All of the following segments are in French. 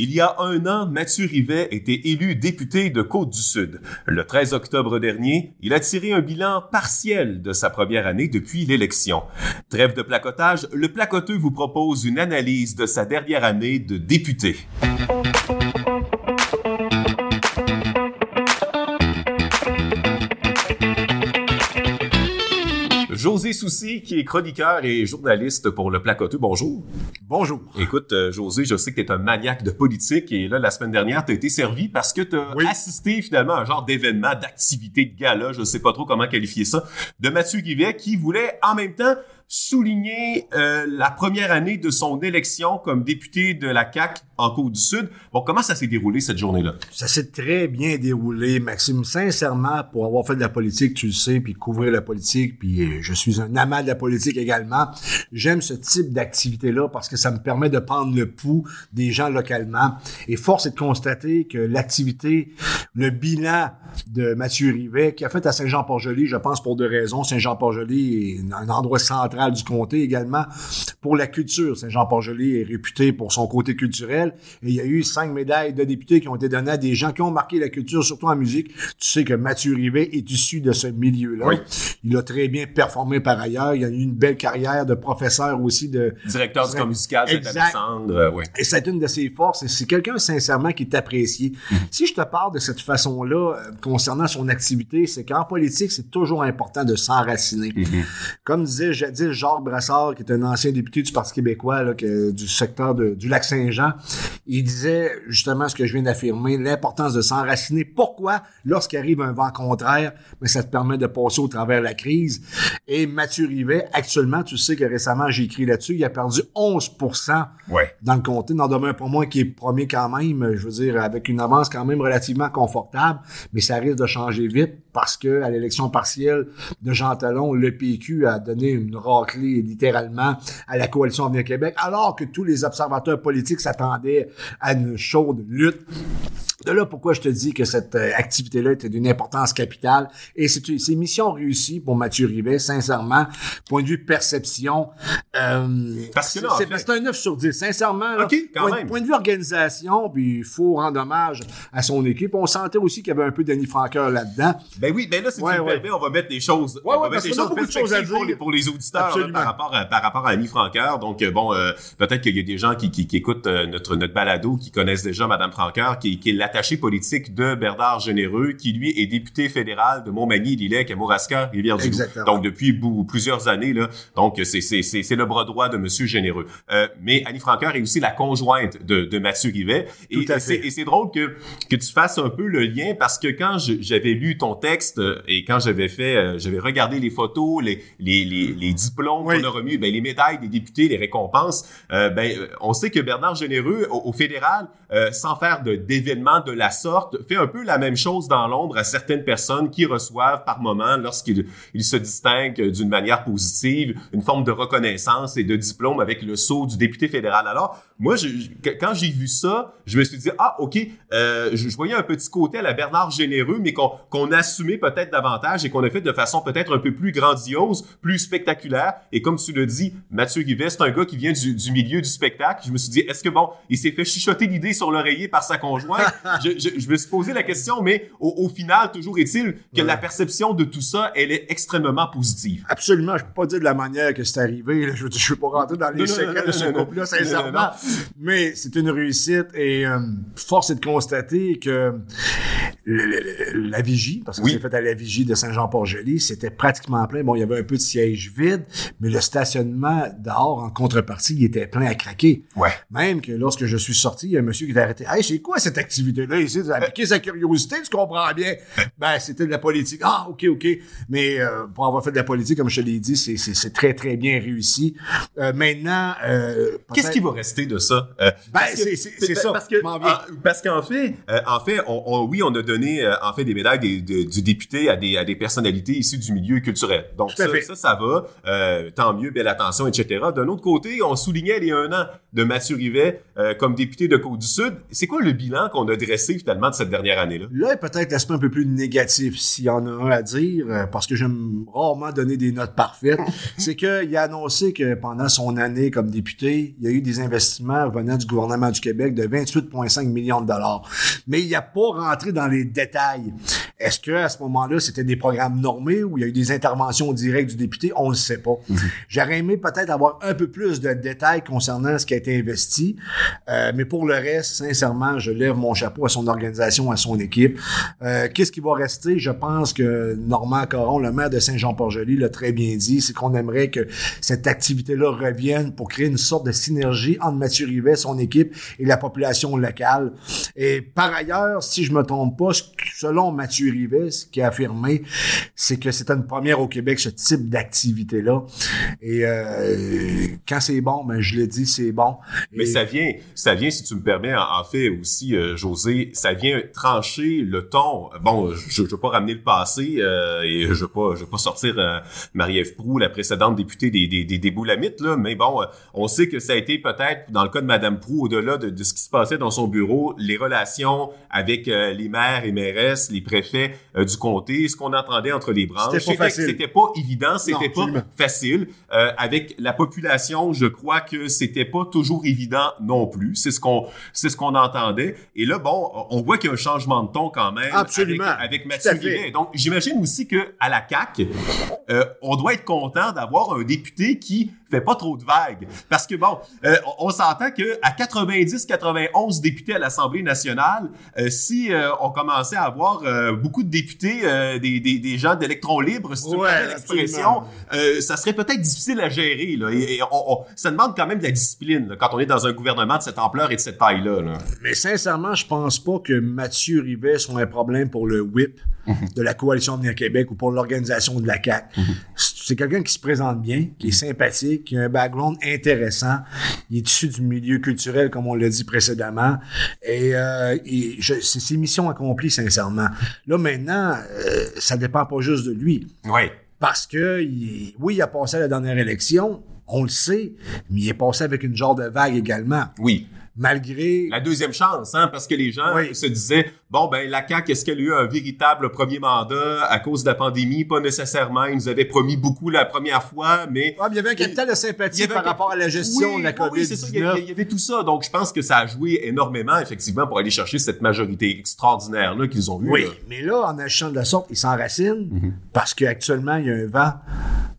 Il y a un an, Mathieu Rivet était élu député de Côte-du-Sud. Le 13 octobre dernier, il a tiré un bilan partiel de sa première année depuis l'élection. Trêve de placotage, le placoteux vous propose une analyse de sa dernière année de député. José Soucy, qui est chroniqueur et journaliste pour Le Placoteux. Bonjour. Bonjour. Écoute, euh, José, je sais que tu es un maniaque de politique et là, la semaine dernière, tu as été servi parce que tu as assisté finalement à un genre d'événement, d'activité, de gala, je sais pas trop comment qualifier ça, de Mathieu Guivet qui voulait en même temps souligner euh, la première année de son élection comme député de la CAC en Côte-du-Sud. Bon, comment ça s'est déroulé cette journée-là? Ça s'est très bien déroulé, Maxime. Sincèrement, pour avoir fait de la politique, tu le sais, puis couvrir la politique, puis euh, je suis un amant de la politique également, j'aime ce type d'activité-là parce que ça me permet de prendre le pouls des gens localement. Et force est de constater que l'activité, le bilan de Mathieu Rivet, qui a fait à Saint-Jean-Port-Joli, je pense pour deux raisons. Saint-Jean-Port-Joli est un endroit central du comté également pour la culture. Saint-Jean-Port-Joli est réputé pour son côté culturel et il y a eu cinq médailles de députés qui ont été données à des gens qui ont marqué la culture, surtout en musique. Tu sais que Mathieu Rivet est issu de ce milieu-là. Il a très bien performé par ailleurs. Il a eu une belle carrière de professeur aussi de... Directeur du corps musical Alexandre. Euh, ouais. Et c'est une de ses forces. Et c'est quelqu'un sincèrement qui est apprécié. Mm-hmm. Si je te parle de cette façon-là euh, concernant son activité, c'est qu'en politique, c'est toujours important de s'enraciner. Mm-hmm. Comme disait jadis Jacques Brassard, qui est un ancien député du Parti québécois, là, du secteur du lac Saint-Jean, il disait justement ce que je viens d'affirmer, l'importance de s'enraciner. Pourquoi? Lorsqu'arrive un vent contraire, mais ça te permet de passer au travers de la crise. Et Mathieu Rivet, actuellement, tu sais que récemment, j'ai écrit là-dessus, il a perdu 11 ouais. dans le comté. N'en demeure pour moi qui est premier quand même, je veux dire, avec une avance quand même relativement confortable, mais ça risque de changer vite parce que à l'élection partielle de Jean Talon, le PQ a donné une raclée littéralement à la coalition Avenir Québec, alors que tous les observateurs politiques s'attendaient à une chaude lutte. De là pourquoi je te dis que cette euh, activité-là était d'une importance capitale et c'est une mission réussie pour Mathieu Rivet, sincèrement, point de vue perception. Euh, Parce que c'est un 9 sur 10, sincèrement. Là, quand point, point, de vue organisation, puis il faut rendre hommage à son équipe. On sentait aussi qu'il y avait un peu Denis Franqueur là-dedans. Ben oui, ben là, si tu me permets, on va mettre des choses, on va mettre des choses, choses à dire. Pour, les, pour les auditeurs par rapport à, par rapport à Annie Franqueur. Donc euh, bon, euh, peut-être qu'il y a des gens qui, qui, qui écoutent notre notre balado qui connaissent déjà Madame Franqueur, qui, qui est l'attaché politique de Bernard Généreux, qui lui est député fédéral de Montmagny, Lillet, Kamouraska, Rivière-du-Loup. Donc depuis plusieurs années là. Donc c'est c'est c'est le bras droit de Monsieur Généreux. Euh, mais Annie Franqueur est aussi la conjointe de, de Mathieu Rivet. Et, et c'est drôle que que tu fasses un peu le lien parce que quand j'avais lu ton texte euh, et quand j'avais fait, euh, j'avais regardé les photos, les les les, les diplômes qu'on a remis, ben les médailles des députés, les récompenses. Euh, ben on sait que Bernard Généreux au, fédéral, sans faire de de la sorte, fait un peu la même chose dans l'ombre à certaines personnes qui reçoivent par moment, lorsqu'ils ils se distinguent d'une manière positive, une forme de reconnaissance et de diplôme avec le sceau du député fédéral. Alors, moi, je, quand j'ai vu ça, je me suis dit, ah, OK, euh, je, voyais un petit côté à la Bernard Généreux, mais qu'on qu'on assumait peut-être davantage et qu'on a fait de façon peut-être un peu plus grandiose, plus spectaculaire. Et comme tu le dis, Mathieu Guivet, c'est un gars qui vient du, du, milieu du spectacle. Je me suis dit, est-ce que, bon, il s'est fait chuchoter l'idée sur l'oreiller par sa conjointe? je, je, je, me suis posé la question, mais au, au final, toujours est-il que la perception de tout ça, elle est extrêmement positive. Absolument. Je peux pas dire de la manière que c'est arrivé. Je, je, je veux pas rentrer dans les secrets de ce couple-là, sincèrement mais c'est une réussite et euh, force est de constater que la vigie, parce que c'est fait à la vigie de Saint-Jean-Port-Joli, c'était pratiquement plein. Bon, il y avait un peu de siège vide, mais le stationnement dehors, en contrepartie, il était plein à craquer. Ouais. Même que lorsque je suis sorti, il y a un monsieur qui était arrêté. Hey, c'est quoi cette activité-là ici? As piqué sa curiosité, tu comprends bien. Ben, c'était de la politique. Ah, OK, OK. Mais euh, pour avoir fait de la politique, comme je te l'ai dit, c'est très, très bien réussi. Euh, maintenant... Euh, Qu'est-ce qui va rester de ça? ben, c'est ça. Parce que, ah, parce qu'en fait, en fait, on, oui, on a donné en fait des médailles du député à des, à des personnalités issues du milieu culturel. Donc ça, ça, ça, va, tant mieux, belle attention, etc. D'un autre côté, on soulignait les un an de Mathieu Rivet comme député de Côte-du-Sud. C'est quoi le bilan qu'on a dressé finalement de cette dernière année-là? Là, peut-être l'aspect un peu plus négatif, s'il y en a un à dire, parce que j'aime rarement donner des notes parfaites, c'est qu'il a annoncé que pendant son année comme député, il y a eu des investissements venant du gouvernement du Québec de 28,5 millions de dollars. Mais il n'a pas rentré dans les détails. Est-ce que à ce moment-là, c'était des programmes normés ou il y a eu des interventions directes du député? On ne le sait pas. Mhm. J'aurais aimé peut-être avoir un peu plus de détails concernant ce qui a été investi. Euh, mais pour le reste, sincèrement, je lève mon chapeau à son organisation, à son équipe. Euh, Qu'est-ce qui va rester? Je pense que Normand Caron, le maire de Saint-Jean-Port-Joli, l'a très bien dit. C'est qu'on aimerait que cette activité-là revienne pour créer une sorte de synergie entre Mathieu Rivet, son équipe et la population locale. Et par ailleurs, si je me trompe pas, selon Mathieu Rivet, ce qui a affirmé, c'est que c'était une première au Québec, ce type d'activité-là. Et euh, quand c'est bon, ben je le dis, c'est bon. Mais ça vient, ça vient, si tu me permets, en, fait aussi, euh, José, ça vient trancher le ton. Bon, je, je veux pas ramener le passé euh, et je veux pas, je veux pas sortir Marie-Ève Proux, la précédente députée des, des, des, des Boulamites, là, mais bon, on sait que ça a été peut-être, dans le cas de Madame Proux, au-delà de, de, ce qui se passait dans son bureau, les relations avec les maires et mairesses, les préfets du comté, ce qu'on entendait entre les branches. C'était pas C'était pas évident, c'était pas facile. Euh, avec la population, je crois que c'était pas toujours évident non plus. C'est ce qu'on, c'est ce qu'on entendait. Et là, bon, on voit qu'il y a un changement de ton quand même. Absolument. Avec, avec Mathieu Donc, j'imagine aussi que à la CAC, euh, on doit être content d'avoir un député qui fait pas trop de vagues. Parce que bon, euh, on, s'entend que à 90-91 députés à l'Assemblée nationale, euh, si euh, on commençait à avoir beaucoup de députés, des, des, des, gens d'électrons libres, si tu ouais, l'expression, ça serait peut-être difficile à gérer. Là, et, on, ça demande quand même de la discipline quand on est dans un gouvernement de cette ampleur et de cette taille-là. Là. Mais sincèrement, je pense pas que Mathieu Rivet soit un problème pour le whip mhm. de la coalition Avenir Québec ou pour l'organisation de la CAQ. Mhm. C'est quelqu'un qui se présente bien, qui est sympathique, qui a un background intéressant. Il est issu du milieu culturel, comme on l'a dit précédemment. Et, euh, c'est ses missions accomplies, sincèrement. Là, maintenant, euh, ça dépend pas juste de lui. Oui. Parce que, oui, il a passé à la dernière élection, on le sait, mais il est passé avec une genre de vague également. Oui malgré la deuxième chance, hein, parce que les gens se disaient bon ben la CAQ est-ce qu'elle a eu un véritable premier mandat à cause de la pandémie? Pas nécessairement. Ils nous avaient promis beaucoup la première fois, mais il y avait un capital de sympathie par rapport à la gestion de la COVID. Oui, c'est ça. Il y, avait, tout ça. Donc je pense que ça a joué énormément effectivement pour aller chercher cette majorité extraordinaire là qu'ils ont eu. Oui, mais là en agissant de la sorte, ils s'enracinent mm parce qu'actuellement il y a un vent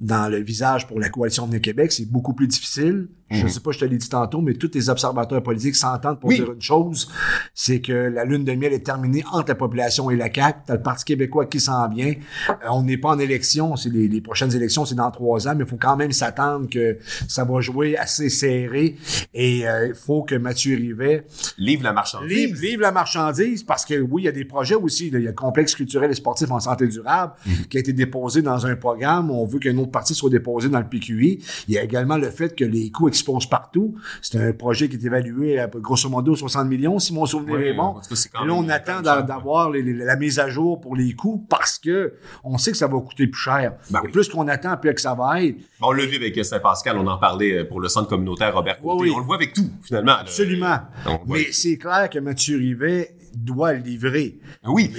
dans le visage pour la coalition de Québec, c'est beaucoup plus difficile. Je ne mhm. sais pas, je te l'ai dit tantôt, mais tous les observateurs politiques s'entendent pour dire une chose, c'est que la lune de miel est terminée entre la population et la CAQ. T'as le Parti québécois qui s'en vient. Euh, on n'est pas en élection, c'est les, prochaines élections, c'est dans trois ans, mais il faut quand même s'attendre que ça va jouer assez serré. Et euh, il faut que Mathieu Rivet livre la marchandise. Livre, la marchandise, parce que oui, il y a des projets aussi. il y a le complexe culturel et sportif en santé durable mhm. qui a été déposé dans un programme. On veut qu'un autre parti soit déposé dans le PQI. Il y a également le fait que les coûts partout. C'est un projet qui est évalué à grosso modo 60 millions, si mon souvenir est bon. Et là, on attend d'avoir la mise à jour pour les coûts parce que on sait que ça va coûter plus cher. Ben plus qu'on attend, plus que ça va être. On le vit avec Saint-Pascal, on en parlait euh, pour le centre communautaire Robert Côté. On le voit avec tout, finalement. Absolument. Mais c'est clair que Mathieu Rivet doit livrer. Oui.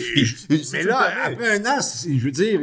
Mais, là, après un an, je veux dire,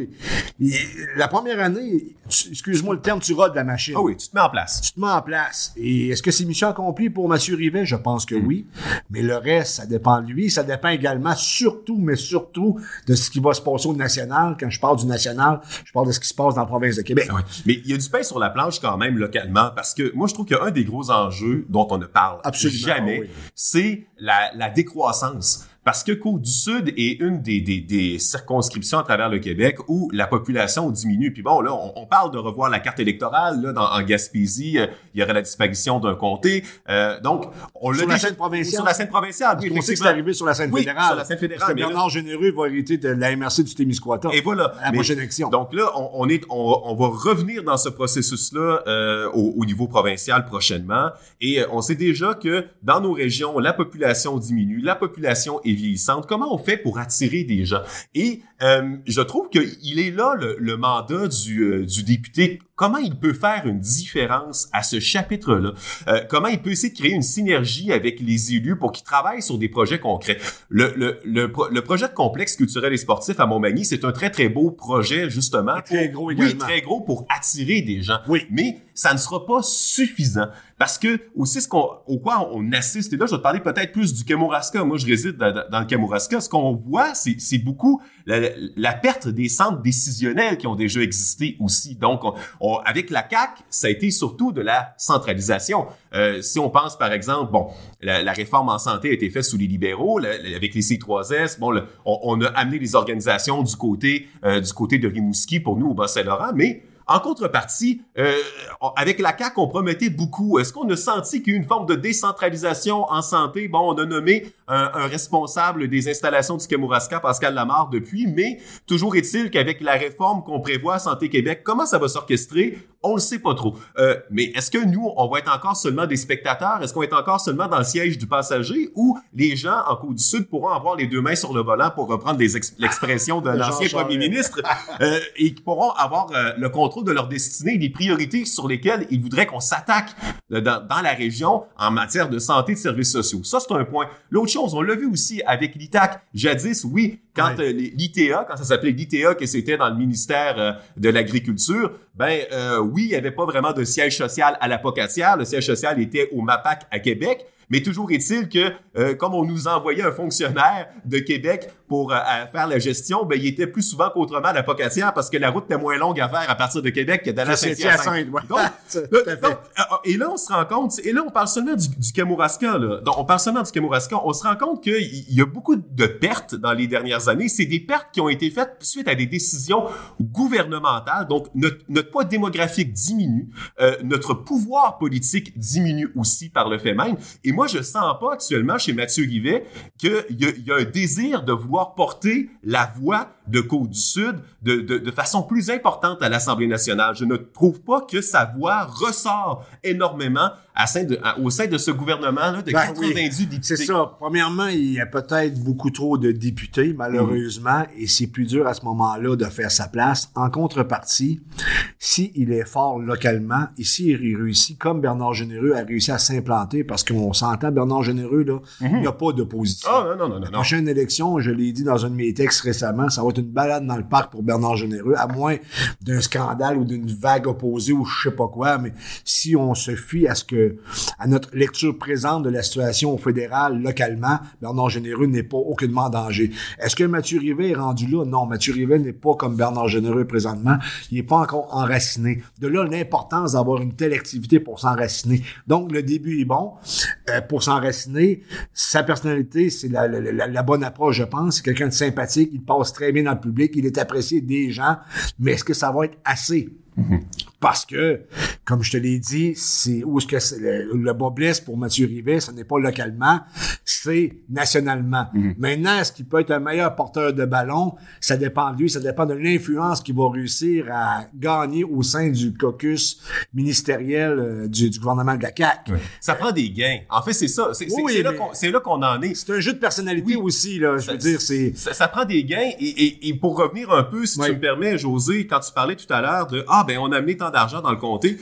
la première année, excuse-moi le terme, tu rodes la machine. Ah oui, tu te mets en place. Tu te mets en place. Et est-ce que c'est mission accomplie pour Mathieu Rivet? Je pense que mm. oui. Mais le reste, ça dépend de lui. Ça dépend également, surtout, mais surtout, de ce qui va se passer au national. Quand je parle du national, je parle de ce qui se passe dans la province de Québec. Oui. Mais il y a du pain sur la planche quand même localement, parce que moi, je trouve qu'un des gros enjeux dont on ne parle Absolument. jamais, c'est la, la décroissance. Parce que Côte-du-Sud est une des, des, des, circonscriptions à travers le Québec où la population diminue. Puis bon, là, on, parle de revoir la carte électorale. Là, dans, en Gaspésie, euh, il y aurait la disparition d'un comté. Euh, donc, on sur la scène provinciale. Sur la scène provinciale, oui, On sait que c'est arrivé sur la scène oui, fédérale. sur la scène fédérale. Parce que Bernard Généreux va hériter de la MRC du Témiscouata. Et voilà. À la prochaine élection. Donc là, on, on est, on, on, va revenir dans ce processus-là euh, au, au, niveau provincial prochainement. Et euh, on sait déjà que dans nos régions, la population diminue, la population est vieillissante. Comment on fait pour attirer des gens? Et euh, je trouve qu'il est là le, le mandat du, euh, du député comment il peut faire une différence à ce chapitre-là, euh, comment il peut essayer de créer une synergie avec les élus pour qu'ils travaillent sur des projets concrets? Le, le, le, le, projet de complexe culturel et sportif à Montmagny, c'est un très, très beau projet, justement. Très gros également. Oui, très gros pour attirer des gens. Oui. Mais ça ne sera pas suffisant. Parce que aussi ce qu'on au quoi on assiste, et là je vais te parler peut-être plus du Kamouraska. Moi je réside dans, le Kamouraska. Ce qu'on voit, c'est beaucoup la, la, perte des centres décisionnels qui ont déjà existé aussi. Donc on, avec la CAC, ça a été surtout de la centralisation. Euh, si on pense par exemple, bon, la, réforme en santé a été faite sous les libéraux, avec les C3S. Bon, on, on, a amené les organisations du côté euh, du côté de Rimouski pour nous au Bas-Saint-Laurent, mais en contrepartie, euh, avec la CAQ, on promettait beaucoup. Est-ce qu'on a senti qu'il y a une forme de décentralisation en santé? Bon, on a nommé un, responsable des installations du Kamouraska, Pascal Lamar, depuis, mais toujours est-il qu'avec la réforme qu'on prévoit à Santé Québec, comment ça va s'orchestrer? On le sait pas trop. Euh, mais est-ce que nous, on va être encore seulement des spectateurs? Est-ce qu'on va être encore seulement dans le siège du passager? Ou les gens en Côte-du-Sud pourront avoir les deux mains sur le volant, pour reprendre l'expression de l'ancien premier ministre, euh, et qui pourront avoir euh, le contrôle de leur destinée, des priorités sur lesquelles ils voudraient qu'on s'attaque dans, dans, la région en matière de santé et de services sociaux. Ça, c'est un point. L'autre chose, on l'a vu aussi avec l'ITAC. Jadis, oui, quand l'ITA, quand ça s'appelait l'ITA, que c'était dans le ministère de l'Agriculture, ben euh, oui, il n'y avait pas vraiment de siège social à la Pocatière. Le siège social était au MAPAC à Québec. Mais toujours est-il que, euh, comme on nous envoyait un fonctionnaire de Québec pour euh, faire la gestion, ben, il était plus souvent qu'autrement à la Pocatière parce que la route était moins longue à faire à partir de Québec que de la Saint-Hyacinthe. et là, on se rend compte, et là, on parle seulement du, du Kamouraska, là. Donc, on parle seulement du Kamouraska. On se rend compte qu'il y a beaucoup de pertes dans les dernières années. C'est des pertes qui ont été faites suite à des décisions gouvernementales. Donc, notre, notre poids démographique diminue, euh, notre pouvoir politique diminue aussi par le fait même. Et moi, je sens pas actuellement chez Mathieu Rivet qu'il y, y, a un désir de vouloir porter la voix de Côte-du-Sud de, de, de, façon plus importante à l'Assemblée nationale. Je ne trouve pas que sa voix ressort énormément à sein de, au sein de ce gouvernement-là de ben, 90 députés. C'est ça. Premièrement, il y a peut-être beaucoup trop de députés, malheureusement, mm. et c'est plus dur à ce moment-là de faire sa place. En contrepartie, s'il il est fort localement, ici, il réussit, comme Bernard Généreux a réussi à s'implanter, parce qu'on s'entend, Bernard Généreux, là, il n'y a pas d'opposition. Oh, non, non, non. La prochaine élection, je l'ai dit dans un de mes textes récemment, ça va être une balade dans le parc pour Bernard Généreux, à moins d'un scandale ou d'une vague opposée ou je sais pas quoi, mais si on se fie à ce que à notre lecture présente de la situation fédérale localement, Bernard Généreux n'est pas aucunement en danger. Est-ce que Mathieu Rivet est rendu là? Non, Mathieu Rivet n'est pas comme Bernard Généreux présentement. Il n'est pas encore enraciné. De là, l'importance d'avoir une telle activité pour s'enraciner. Donc, le début est bon. Euh, pour s'enraciner, sa personnalité, c'est la, bonne approche, je pense. C'est quelqu'un de sympathique. Il passe très bien dans le public. Il est apprécié des gens. Mais est-ce que ça va être assez? Parce que, comme je te l'ai dit, c'est où est-ce que le, le bas blesse pour Mathieu Rivet, ce n'est pas localement, c'est nationalement. Mhm. Maintenant, est-ce qu'il peut être un meilleur porteur de ballon? Ça dépend de lui, ça dépend de l'influence qu'il va réussir à gagner au sein du caucus ministériel euh, du, gouvernement de la CAQ. Ça prend des gains. En fait, c'est ça. C'est là qu'on en est. C'est un jeu de personnalité aussi, là. Je veux dire, c'est... Ça, prend des gains. Et, et, pour revenir un peu, si tu me permets, José, quand tu parlais tout à l'heure de, ah, ben, on a amené tant d'argent dans le comté.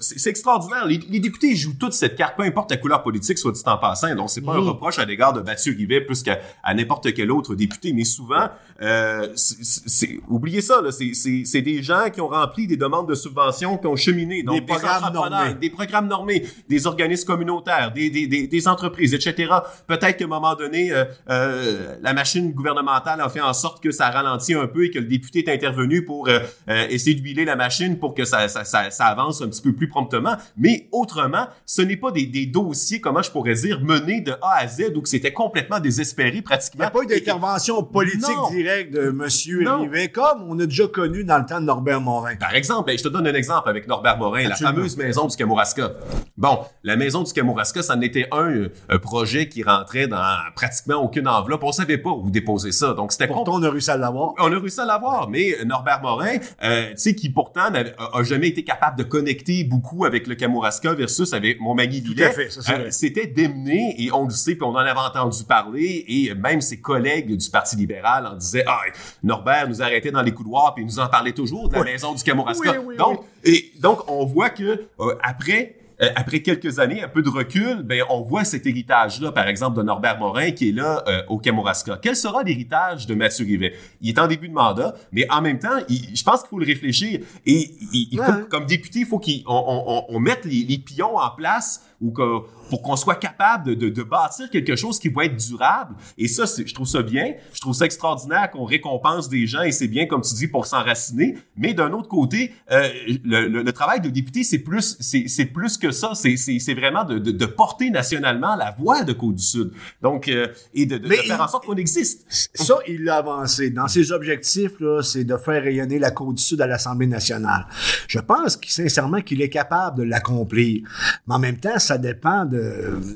C'est extraordinaire. Les, députés jouent toute cette carte, peu importe la couleur politique, soit dit en passant. Donc, c'est pas un mm. reproche à l'égard de Mathieu Rivet plus qu'à n'importe quel autre député. Mais souvent, euh, c'est oubliez ça, c'est des gens qui ont rempli des demandes de subventions, qui ont cheminé. Donc, des, programmes normés. Des programmes normés, des organismes communautaires, des, des, des, entreprises, etc. Peut-être qu'à un moment donné, euh, euh, la machine gouvernementale a fait en sorte que ça ralentit un peu et que le député est intervenu pour euh, euh, essayer d'huiler la machine pour que ça, ça, ça, ça, avance un petit peu plus promptement. Mais autrement, ce n'est pas des, des, dossiers, comment je pourrais dire, menés de A à Z ou que c'était complètement désespéré pratiquement. Il n'y a pas eu d'intervention politique directe de Monsieur Rivet, comme on a déjà connu dans le temps de Norbert Morin. Par exemple, ben, je te donne un exemple avec Norbert Morin, la fameuse maison du Kamouraska. Bon, la maison du Kamouraska, ça n'était un, un, projet qui rentrait dans pratiquement aucune enveloppe. On savait pas où déposer ça. Donc, c'était Pourtant, on a réussi à l'avoir. On a réussi à l'avoir, mais Norbert Morin, euh, tu sais, qui pourtant A, jamais été capable de connecter beaucoup avec le Kamouraska versus avec Montmagny Villet. Euh, c'était démené et on le sait, puis on en avait entendu parler et même ses collègues du Parti libéral en disaient ah Norbert nous arrêtait dans les couloirs puis nous en parlait toujours de la maison du Kamouraska. donc et donc on voit que euh, après euh, après quelques années, un peu de recul, ben on voit cet héritage-là, par exemple, de Norbert Morin qui est là euh, au Kamouraska. Quel sera l'héritage de Mathieu Rivet? Il est en début de mandat, mais en même temps, je pense qu'il faut le réfléchir. Et il, faut, comme député, il faut qu'on on, on, mette les, les pions en place ou que pour qu'on soit capable de, de, bâtir quelque chose qui va être durable. Et ça, je trouve ça bien. Je trouve ça extraordinaire qu'on récompense des gens et c'est bien, comme tu dis, pour s'enraciner. Mais d'un autre côté, euh, le, le, travail de député, c'est plus, c'est plus que ça. C'est vraiment de, de, porter nationalement la voix de Côte-du-Sud. Donc, euh, et de, faire en sorte qu'on existe. Ça, il l'a avancé. Dans ses objectifs, c'est de faire rayonner la Côte-du-Sud à l'Assemblée nationale. Je pense sincèrement qu'il est capable de l'accomplir. Mais en même temps, ça dépend de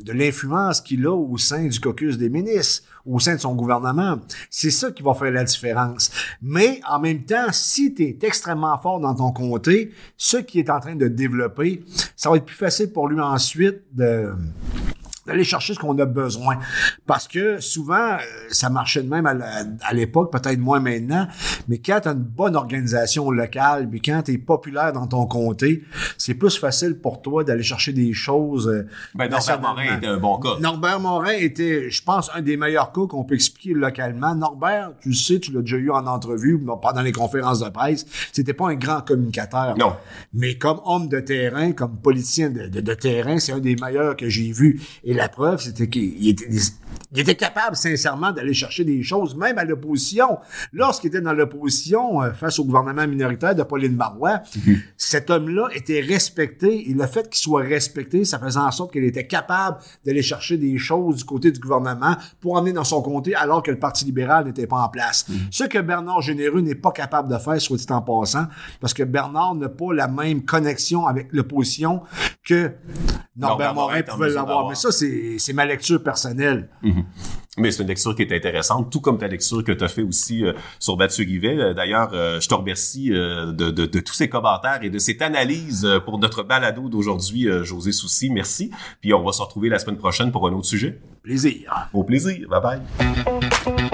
de, l'influence qu'il a au sein du caucus des ministres, au sein de son gouvernement. C'est ça qui va faire la différence. Mais en même temps, si tu es extrêmement fort dans ton comté, ce qui est en train de développer, ça va être plus facile pour lui ensuite de d'aller chercher ce qu'on a besoin. Parce que souvent, euh, ça marchait de même à l'époque, peut-être moins maintenant, mais quand tu as une bonne organisation locale, puis quand tu es populaire dans ton comté, c'est plus facile pour toi d'aller chercher des choses. Euh, ben, Norbert Morin était un bon cas. Norbert Morin était, je pense, un des meilleurs cas qu'on peut expliquer localement. Norbert, tu le sais, tu l'as déjà eu en entrevue, pendant les conférences de presse, c'était pas un grand communicateur. Non. Mais comme homme de terrain, comme politicien de, de, de terrain, c'est un des meilleurs que j'ai vu. Et la preuve, c'était qu'il était, il était capable, sincèrement, d'aller chercher des choses, même à l'opposition. Lorsqu'il était dans l'opposition euh, face au gouvernement minoritaire de Pauline Marois, mhm. cet homme-là était respecté. Et le fait qu'il soit respecté, ça faisait en sorte qu'il était capable d'aller chercher des choses du côté du gouvernement pour emmener dans son comté, alors que le Parti libéral n'était pas en place. Mhm. Ce que Bernard Généreux n'est pas capable de faire, soit dit en passant, parce que Bernard n'a pas la même connexion avec l'opposition que Norbert, Morin pouvait l'avoir. Mais ça, c'est ma lecture personnelle. Mhm. Mais c'est une lecture qui est intéressante, tout comme ta lecture que tu as fait aussi euh, sur Mathieu Guivet. Euh, d'ailleurs, euh, je te remercie de, de, de, tous ces commentaires et de cette analyse pour notre balado d'aujourd'hui, José Soucy. Merci. Puis on va se retrouver la semaine prochaine pour un autre sujet. Plaisir. Au plaisir. Bye bye.